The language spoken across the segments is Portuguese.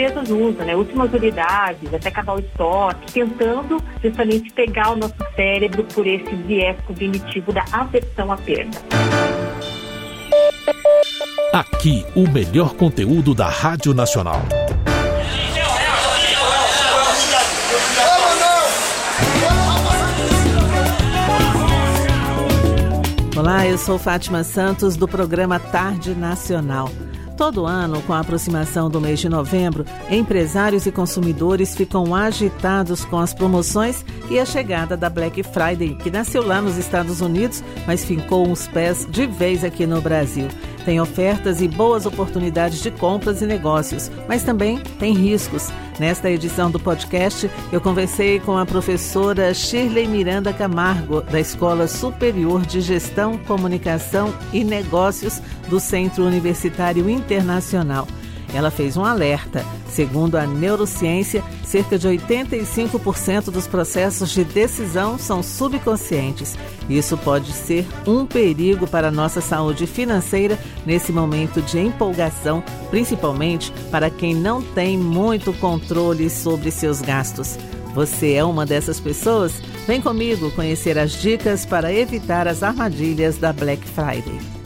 empresas usam, né? Últimas unidades, até acabar o estoque, tentando justamente pegar o nosso cérebro por esse viés cognitivo da aversão à perda. Aqui, o melhor conteúdo da Rádio Nacional. Olá, eu sou Fátima Santos do programa Tarde Nacional. Todo ano, com a aproximação do mês de novembro, empresários e consumidores ficam agitados com as promoções e a chegada da Black Friday, que nasceu lá nos Estados Unidos, mas ficou os pés de vez aqui no Brasil. Tem ofertas e boas oportunidades de compras e negócios, mas também tem riscos. Nesta edição do podcast, eu conversei com a professora Shirley Miranda Camargo, da Escola Superior de Gestão, Comunicação e Negócios do Centro Universitário Internacional. Ela fez um alerta. Segundo a neurociência, cerca de 85% dos processos de decisão são subconscientes. Isso pode ser um perigo para a nossa saúde financeira nesse momento de empolgação, principalmente para quem não tem muito controle sobre seus gastos. Você é uma dessas pessoas? Vem comigo conhecer as dicas para evitar as armadilhas da Black Friday.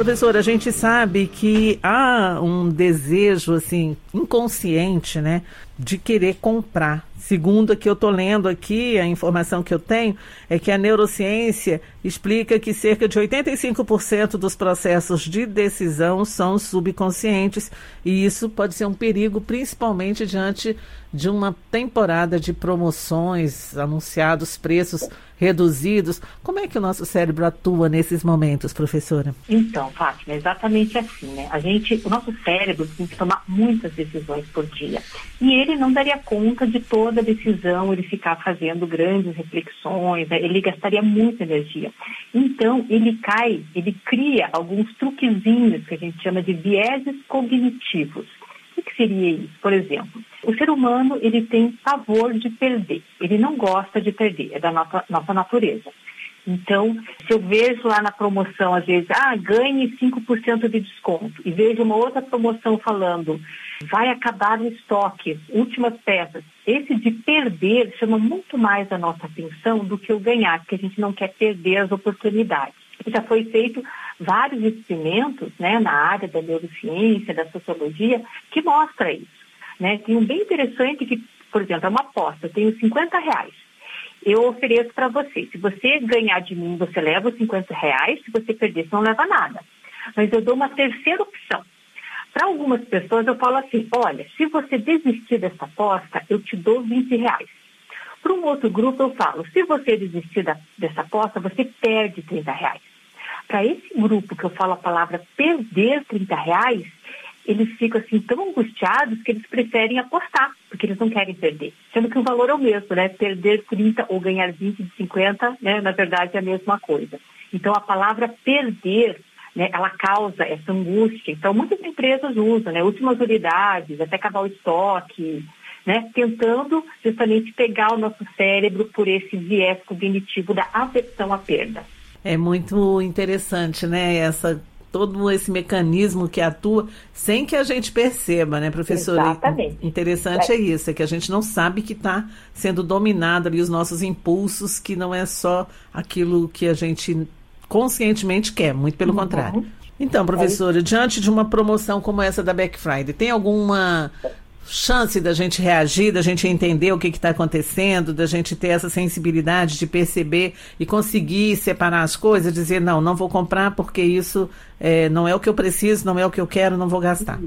Professora, a gente sabe que há um desejo assim inconsciente, né, de querer comprar. Segundo que eu estou lendo aqui, a informação que eu tenho é que a neurociência explica que cerca de 85% dos processos de decisão são subconscientes e isso pode ser um perigo, principalmente diante de uma temporada de promoções, anunciados preços reduzidos. Como é que o nosso cérebro atua nesses momentos, professora? Então, Fátima, é exatamente assim, né? A gente, o nosso cérebro tem que tomar muitas decisões por dia e ele não daria conta de toda decisão, ele ficar fazendo grandes reflexões, né? ele gastaria muita energia. Então, ele cai, ele cria alguns truquezinhos que a gente chama de vieses cognitivos. O que seria isso? Por exemplo, o ser humano ele tem pavor de perder, ele não gosta de perder, é da nossa, nossa natureza. Então, se eu vejo lá na promoção, às vezes, ah, ganhe 5% de desconto, e vejo uma outra promoção falando, vai acabar o estoque, últimas peças. Esse de perder chama muito mais a nossa atenção do que o ganhar, porque a gente não quer perder as oportunidades. Já foi feito vários experimentos né, na área da neurociência, da sociologia, que mostra isso. Né? Tem um bem interessante que, por exemplo, é uma aposta, eu tenho 50 reais. Eu ofereço para você. Se você ganhar de mim, você leva os 50 reais. Se você perder, você não leva nada. Mas eu dou uma terceira opção. Para algumas pessoas, eu falo assim: olha, se você desistir dessa aposta, eu te dou 20 reais. Para um outro grupo, eu falo: se você desistir da, dessa aposta, você perde 30 reais. Para esse grupo que eu falo a palavra perder 30 reais, eles ficam assim tão angustiados que eles preferem apostar, porque eles não querem perder. Sendo que o valor é o mesmo, né? Perder 30 ou ganhar 20 de 50, né? Na verdade é a mesma coisa. Então a palavra perder, né? Ela causa essa angústia. Então muitas empresas usam, né? Últimas unidades, até acabar o estoque, né? Tentando justamente pegar o nosso cérebro por esse viés cognitivo da aversão à perda. É muito interessante, né? Essa todo esse mecanismo que atua sem que a gente perceba, né, professora? Exatamente. Interessante é, é isso, é que a gente não sabe que está sendo dominado ali os nossos impulsos, que não é só aquilo que a gente conscientemente quer, muito pelo uhum. contrário. Então, professora, é diante de uma promoção como essa da Black Friday, tem alguma chance da gente reagir, da gente entender o que está acontecendo, da gente ter essa sensibilidade de perceber e conseguir separar as coisas, dizer, não, não vou comprar porque isso é, não é o que eu preciso, não é o que eu quero, não vou gastar.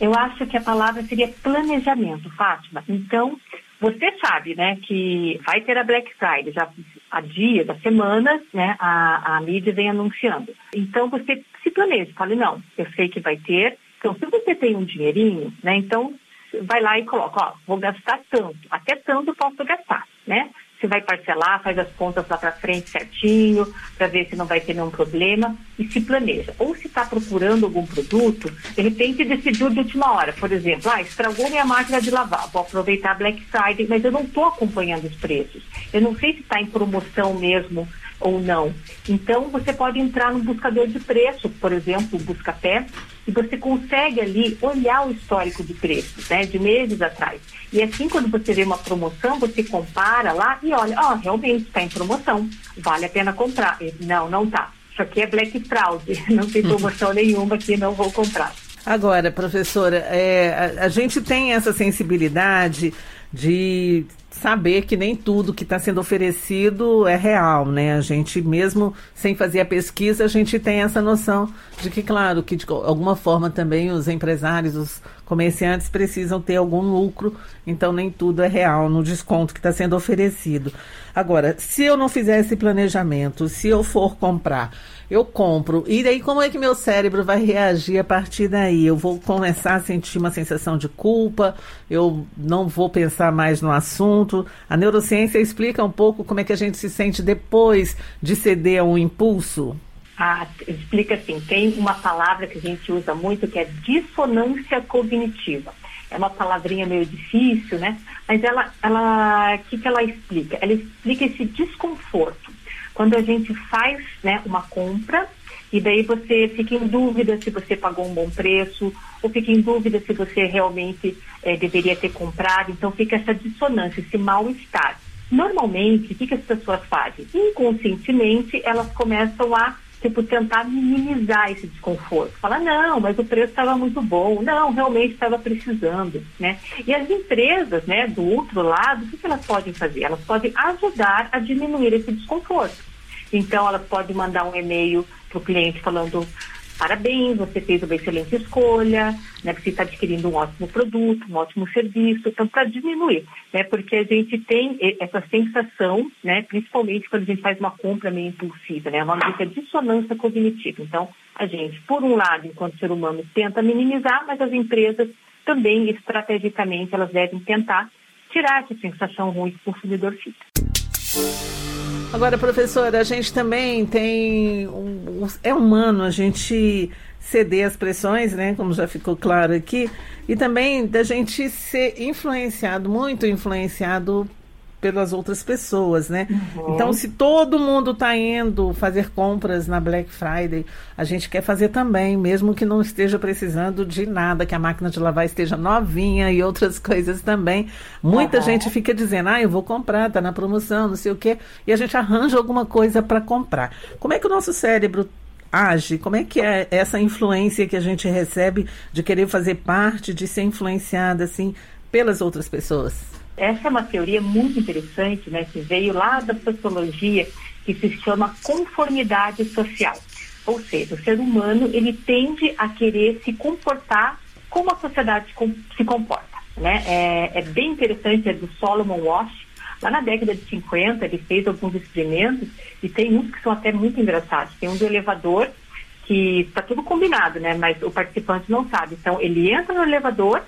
Eu acho que a palavra seria planejamento, Fátima. Então, você sabe, né, que vai ter a Black Friday, já há dias, há semanas, né, a, a mídia vem anunciando. Então, você se planeja, fale, não, eu sei que vai ter, então, se você tem um dinheirinho, né, então vai lá e coloca, ó, vou gastar tanto, até tanto posso gastar, né? Você vai parcelar, faz as contas lá para frente certinho, para ver se não vai ter nenhum problema e se planeja. Ou se está procurando algum produto, de repente decidiu de última hora, por exemplo, ah, estragou minha máquina de lavar, vou aproveitar Black Friday, mas eu não estou acompanhando os preços. Eu não sei se está em promoção mesmo ou não. Então, você pode entrar no buscador de preço, por exemplo, o Buscapé, e você consegue ali olhar o histórico de preços, né, de meses atrás. E assim, quando você vê uma promoção, você compara lá e olha, ó, oh, realmente está em promoção, vale a pena comprar. Não, não tá. Isso aqui é Black Fraud, não tem promoção nenhuma aqui, não vou comprar. Agora, professora, é, a, a gente tem essa sensibilidade de saber que nem tudo que está sendo oferecido é real, né? A gente, mesmo sem fazer a pesquisa, a gente tem essa noção de que, claro, que de alguma forma também os empresários, os comerciantes precisam ter algum lucro, então nem tudo é real no desconto que está sendo oferecido. Agora, se eu não fizer esse planejamento, se eu for comprar, eu compro. E daí, como é que meu cérebro vai reagir a partir daí? Eu vou começar a sentir uma sensação de culpa, eu não vou pensar mais no assunto. A neurociência explica um pouco como é que a gente se sente depois de ceder a um impulso. Ah, explica assim, tem uma palavra que a gente usa muito que é dissonância cognitiva. É uma palavrinha meio difícil, né? Mas ela, ela, o que, que ela explica? Ela explica esse desconforto quando a gente faz né, uma compra e daí você fica em dúvida se você pagou um bom preço, ou fica em dúvida se você realmente é, deveria ter comprado. Então fica essa dissonância, esse mal-estar. Normalmente, o que, que as pessoas fazem? Inconscientemente, elas começam a tipo, tentar minimizar esse desconforto. Falar, não, mas o preço estava muito bom, não, realmente estava precisando, né? E as empresas, né, do outro lado, o que, que elas podem fazer? Elas podem ajudar a diminuir esse desconforto. Então, elas podem mandar um e-mail para o cliente falando parabéns, você fez uma excelente escolha, né, você está adquirindo um ótimo produto, um ótimo serviço, então para diminuir, né, porque a gente tem essa sensação, né, principalmente quando a gente faz uma compra meio impulsiva, né, uma é dissonância cognitiva. Então, a gente, por um lado, enquanto ser humano, tenta minimizar, mas as empresas também, estrategicamente, elas devem tentar tirar essa sensação ruim que o consumidor fica. Agora, professora, a gente também tem. Um, é humano a gente ceder às pressões, né? Como já ficou claro aqui, e também da gente ser influenciado, muito influenciado pelas outras pessoas, né? Uhum. Então, se todo mundo está indo fazer compras na Black Friday, a gente quer fazer também, mesmo que não esteja precisando de nada, que a máquina de lavar esteja novinha e outras coisas também. Muita uhum. gente fica dizendo, ah, eu vou comprar, tá na promoção, não sei o quê, e a gente arranja alguma coisa para comprar. Como é que o nosso cérebro age? Como é que é essa influência que a gente recebe de querer fazer parte, de ser influenciada assim pelas outras pessoas? Essa é uma teoria muito interessante, né, que veio lá da sociologia, que se chama conformidade social. Ou seja, o ser humano ele tende a querer se comportar como a sociedade se comporta. Né? É, é bem interessante, é do Solomon Wash. Lá na década de 50, ele fez alguns experimentos e tem uns que são até muito engraçados. Tem um do elevador que está tudo combinado, né? Mas o participante não sabe. Então, ele entra no elevador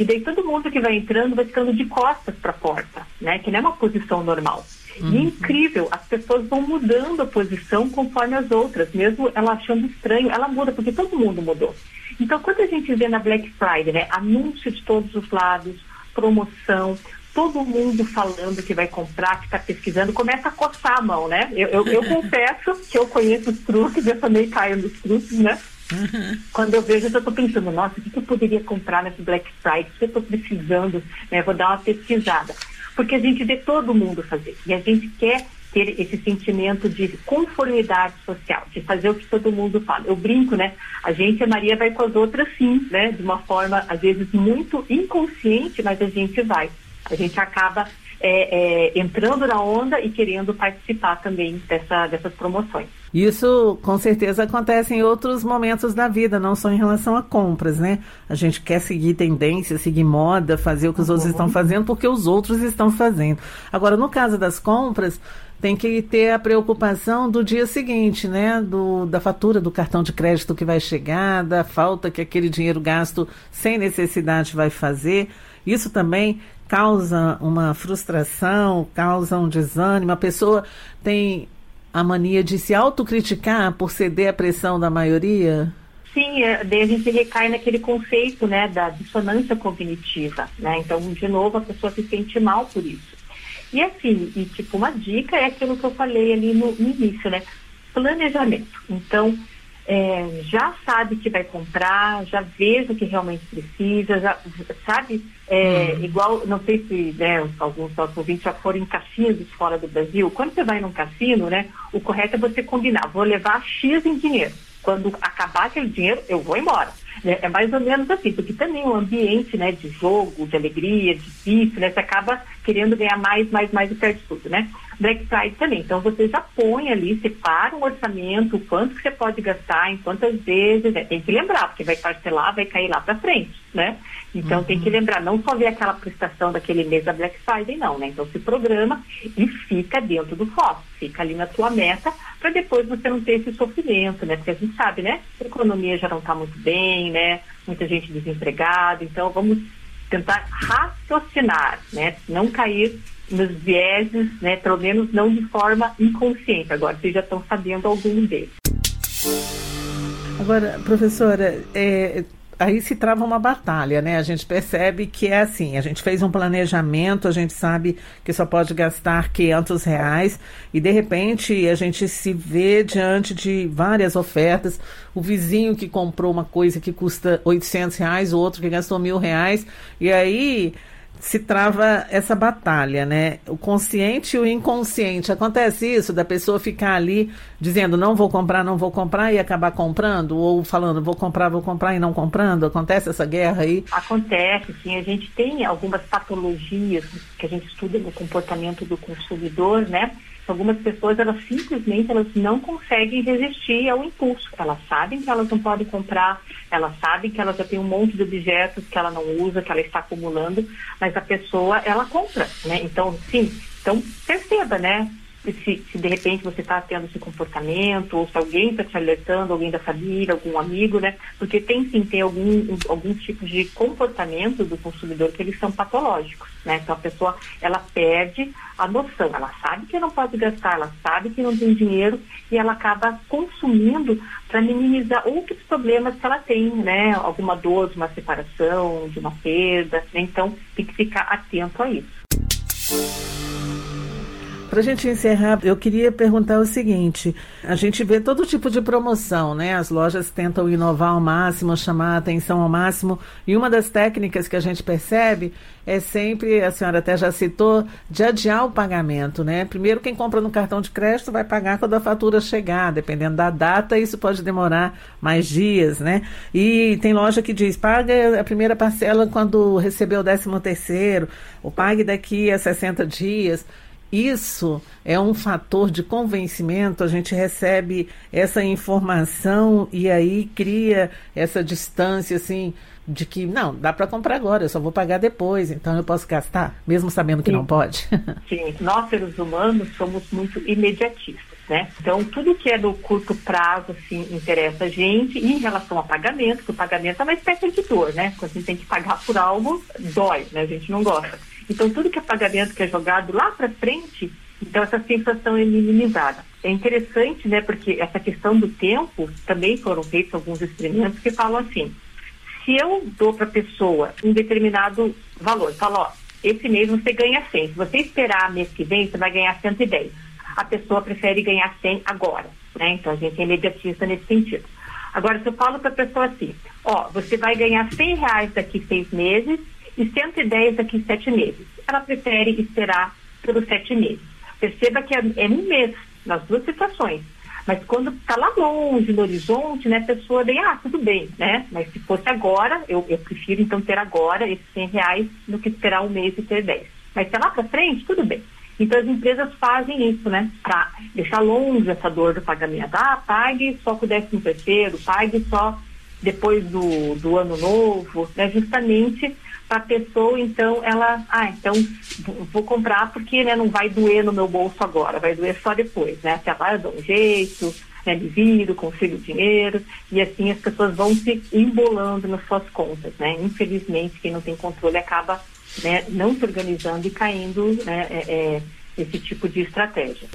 e daí todo mundo que vai entrando vai ficando de costas para a porta, né? Que não é uma posição normal. Uhum. E é incrível, as pessoas vão mudando a posição conforme as outras, mesmo ela achando estranho, ela muda, porque todo mundo mudou. Então, quando a gente vê na Black Friday, né, anúncio de todos os lados, promoção, todo mundo falando que vai comprar, que está pesquisando, começa a coçar a mão, né? Eu, eu, eu confesso que eu conheço os truques, eu também caio nos truques, né? Uhum. Quando eu vejo, eu estou pensando, nossa, o que eu poderia comprar nesse Black Friday? O que eu estou precisando? Né? Vou dar uma pesquisada. Porque a gente vê todo mundo fazer. E a gente quer ter esse sentimento de conformidade social, de fazer o que todo mundo fala. Eu brinco, né? A gente, a Maria, vai com as outras sim, né? De uma forma, às vezes, muito inconsciente, mas a gente vai. A gente acaba é, é, entrando na onda e querendo participar também dessa, dessas promoções. Isso com certeza acontece em outros momentos da vida, não só em relação a compras, né? A gente quer seguir tendência, seguir moda, fazer o que os uhum. outros estão fazendo porque os outros estão fazendo. Agora, no caso das compras, tem que ter a preocupação do dia seguinte, né? Do, da fatura do cartão de crédito que vai chegar, da falta que aquele dinheiro gasto sem necessidade vai fazer. Isso também causa uma frustração, causa um desânimo. A pessoa tem a mania de se autocriticar por ceder à pressão da maioria? Sim, é, daí a gente recai naquele conceito né, da dissonância cognitiva. Né? Então, de novo, a pessoa se sente mal por isso. E assim, e tipo, uma dica é aquilo que eu falei ali no, no início, né? Planejamento. Então, é, já sabe que vai comprar, já veja o que realmente precisa, já sabe, é, hum. igual, não sei se né, alguns nossos ouvintes já foram em cassinos fora do Brasil, quando você vai num cassino, né, o correto é você combinar, vou levar X em dinheiro. Quando acabar aquele dinheiro, eu vou embora. É, é mais ou menos assim, porque também o ambiente né, de jogo, de alegria, de vício, né, você acaba querendo ganhar mais, mais, mais e perde tudo, né? Black Friday também. Então você já põe ali, separa um orçamento, o quanto que você pode gastar, em quantas vezes, né? tem que lembrar, porque vai parcelar, vai cair lá para frente, né? Então uhum. tem que lembrar, não só ver aquela prestação daquele mês da Black Friday, não, né? Então se programa e fica dentro do foco, fica ali na tua meta, para depois você não ter esse sofrimento, né? Porque a gente sabe, né? A economia já não está muito bem, né? Muita gente desempregada, então vamos tentar raciocinar, né? Não cair nos vieses, né? Pelo menos não de forma inconsciente. Agora, vocês já estão sabendo algum deles. Agora, professora, é, aí se trava uma batalha, né? A gente percebe que é assim, a gente fez um planejamento, a gente sabe que só pode gastar 500 reais e de repente a gente se vê diante de várias ofertas, o vizinho que comprou uma coisa que custa 800 reais, o outro que gastou mil reais e aí se trava essa batalha, né? O consciente e o inconsciente. Acontece isso da pessoa ficar ali dizendo não vou comprar, não vou comprar e acabar comprando, ou falando vou comprar, vou comprar e não comprando. Acontece essa guerra aí? Acontece, sim. A gente tem algumas patologias que a gente estuda no comportamento do consumidor, né? Algumas pessoas, elas simplesmente elas não conseguem resistir ao impulso. Elas sabem que elas não podem comprar, elas sabem que elas já têm um monte de objetos que ela não usa, que ela está acumulando, mas a pessoa, ela compra, né? Então, sim, então perceba, né? Se, se de repente você está tendo esse comportamento, ou se alguém está te alertando, alguém da família, algum amigo, né? Porque tem sim, tem algum, alguns tipos de comportamento do consumidor que eles são patológicos, né? Então a pessoa, ela perde a noção, ela sabe que não pode gastar, ela sabe que não tem dinheiro e ela acaba consumindo para minimizar outros problemas que ela tem, né? Alguma dor de uma separação, de uma perda, né? Então tem que ficar atento a isso. Para a gente encerrar, eu queria perguntar o seguinte: a gente vê todo tipo de promoção, né? As lojas tentam inovar ao máximo, chamar a atenção ao máximo, e uma das técnicas que a gente percebe é sempre, a senhora até já citou, de adiar o pagamento, né? Primeiro, quem compra no cartão de crédito vai pagar quando a fatura chegar, dependendo da data, isso pode demorar mais dias, né? E tem loja que diz, paga a primeira parcela quando receber o décimo terceiro, ou pague daqui a 60 dias. Isso é um fator de convencimento, a gente recebe essa informação e aí cria essa distância assim de que não, dá para comprar agora, eu só vou pagar depois, então eu posso gastar, mesmo sabendo que Sim. não pode. Sim, nós seres humanos somos muito imediatistas, né? Então tudo que é do curto prazo assim interessa a gente e em relação ao pagamento, que o pagamento é uma espécie de dor, né? Quando a gente tem que pagar por algo, dói, né? A gente não gosta. Então, tudo que é pagamento que é jogado lá para frente, então essa sensação é minimizada. É interessante, né, porque essa questão do tempo, também foram feitos alguns experimentos que falam assim, se eu dou para a pessoa um determinado valor, falo, ó, esse mês você ganha 100, se você esperar mês que vem, você vai ganhar 110. A pessoa prefere ganhar 100 agora, né? Então a gente é imediatista nesse sentido. Agora, se eu falo para a pessoa assim, ó, você vai ganhar 100 reais daqui seis meses e 110 daqui sete meses. Ela prefere esperar pelos sete meses. Perceba que é, é um mês nas duas situações. Mas quando está lá longe, no horizonte, né, a pessoa vem, ah, tudo bem, né? Mas se fosse agora, eu, eu prefiro então ter agora esses 100 reais do que esperar um mês e ter 10. Mas se é lá para frente, tudo bem. Então as empresas fazem isso, né? Para deixar longe essa dor do pagamento. Ah, pague só com o décimo terceiro, pague só depois do, do ano novo, né? Justamente a pessoa, então, ela, ah, então vou comprar porque né, não vai doer no meu bolso agora, vai doer só depois, né? Até lá eu dou um jeito, né, me viro, consigo dinheiro, e assim as pessoas vão se embolando nas suas contas, né? Infelizmente, quem não tem controle acaba né, não se organizando e caindo né, é, é, esse tipo de estratégia.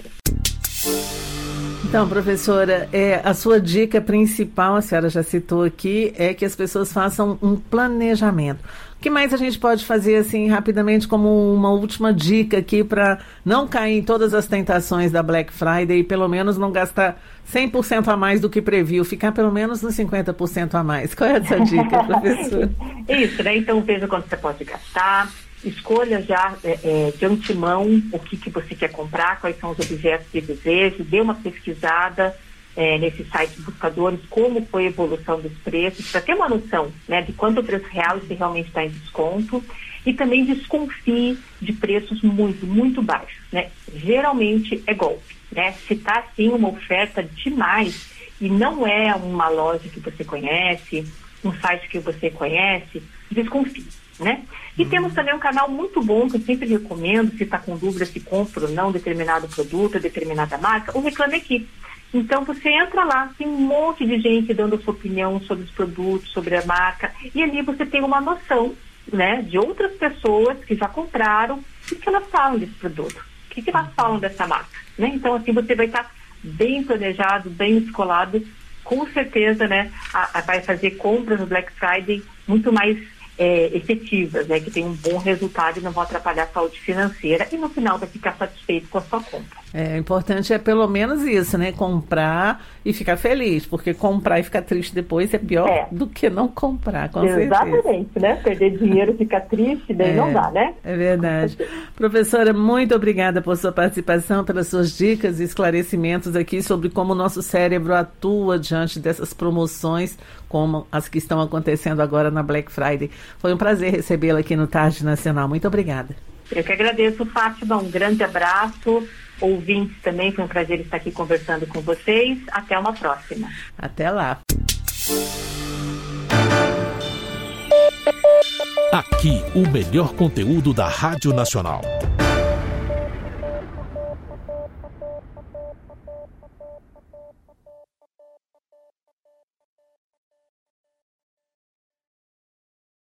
Então, professora, é, a sua dica principal, a senhora já citou aqui, é que as pessoas façam um planejamento. O que mais a gente pode fazer, assim, rapidamente, como uma última dica aqui para não cair em todas as tentações da Black Friday e pelo menos não gastar 100% a mais do que previu, ficar pelo menos nos 50% a mais? Qual é essa dica, professora? Isso, né? Então, veja quanto você pode gastar escolha já é, é, de antemão o que, que você quer comprar, quais são os objetos de desejo, dê uma pesquisada é, nesses sites buscadores, como foi a evolução dos preços, para ter uma noção né, de quanto o preço real se realmente está em desconto e também desconfie de preços muito, muito baixos. Né? Geralmente é golpe. Né? Se está assim uma oferta demais e não é uma loja que você conhece, um site que você conhece, desconfie né? E uhum. temos também um canal muito bom que eu sempre recomendo, se está com dúvida se compra ou não determinado produto, determinada marca, o Reclame Aqui. Então você entra lá, tem um monte de gente dando sua opinião sobre os produtos, sobre a marca, e ali você tem uma noção, né, de outras pessoas que já compraram, o que elas falam desse produto, o que, que elas falam dessa marca, né? Então assim você vai estar bem planejado, bem escolado, com certeza, né, a, a vai fazer compras no Black Friday muito mais é, efetivas, né, que tem um bom resultado e não vão atrapalhar a saúde financeira e no final vai ficar satisfeito com a sua compra. É, importante é pelo menos isso, né? Comprar e ficar feliz, porque comprar e ficar triste depois é pior é. do que não comprar, com Exatamente, certeza. né? Perder dinheiro e ficar triste, daí é, não dá, né? É verdade. Professora, muito obrigada por sua participação, pelas suas dicas e esclarecimentos aqui sobre como o nosso cérebro atua diante dessas promoções, como as que estão acontecendo agora na Black Friday. Foi um prazer recebê-la aqui no Tarde Nacional. Muito obrigada. Eu que agradeço, Fátima. Um grande abraço ouvintes também. Foi um prazer estar aqui conversando com vocês. Até uma próxima. Até lá. Aqui, o melhor conteúdo da Rádio Nacional.